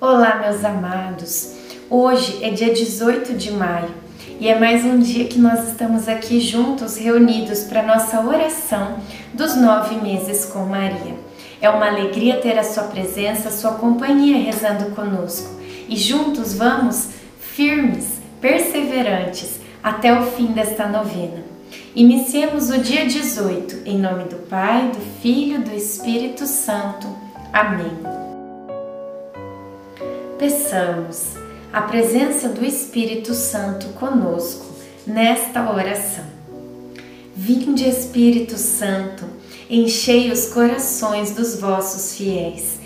Olá, meus amados. Hoje é dia 18 de maio e é mais um dia que nós estamos aqui juntos, reunidos para nossa oração dos nove meses com Maria. É uma alegria ter a sua presença, a sua companhia rezando conosco e juntos vamos firmes, perseverantes até o fim desta novena. Iniciemos o dia 18 em nome do Pai, do Filho, do Espírito Santo. Amém. Peçamos a presença do Espírito Santo conosco nesta oração. Vinde, Espírito Santo, enchei os corações dos vossos fiéis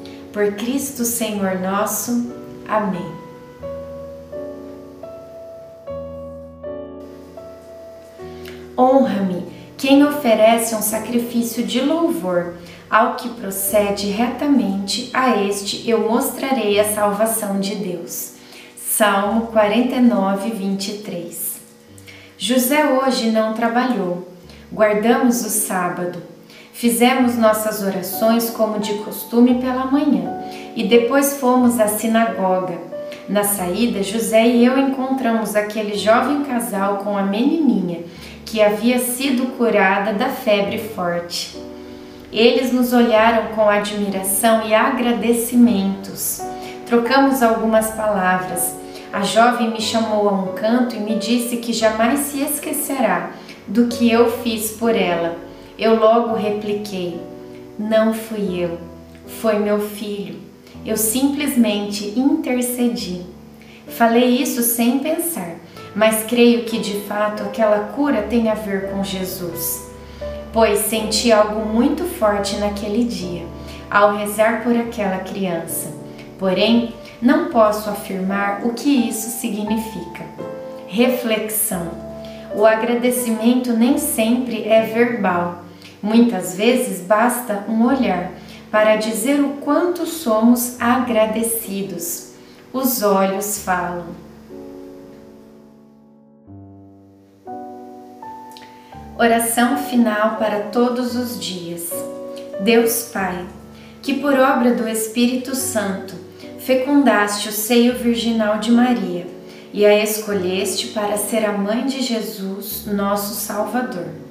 Por Cristo Senhor nosso. Amém. Honra-me quem oferece um sacrifício de louvor ao que procede retamente, a este eu mostrarei a salvação de Deus. Salmo 49, 23. José hoje não trabalhou, guardamos o sábado, fizemos nossas orações como de costume pela manhã e depois fomos à sinagoga. Na saída, José e eu encontramos aquele jovem casal com a menininha que havia sido curada da febre forte. Eles nos olharam com admiração e agradecimentos. Trocamos algumas palavras. A jovem me chamou a um canto e me disse que jamais se esquecerá do que eu fiz por ela. Eu logo repliquei: Não fui eu, foi meu filho. Eu simplesmente intercedi. Falei isso sem pensar, mas creio que de fato aquela cura tem a ver com Jesus pois senti algo muito forte naquele dia ao rezar por aquela criança. Porém, não posso afirmar o que isso significa. Reflexão: o agradecimento nem sempre é verbal. Muitas vezes basta um olhar para dizer o quanto somos agradecidos. Os olhos falam. Oração final para todos os dias. Deus Pai, que por obra do Espírito Santo fecundaste o seio virginal de Maria e a escolheste para ser a mãe de Jesus, nosso Salvador.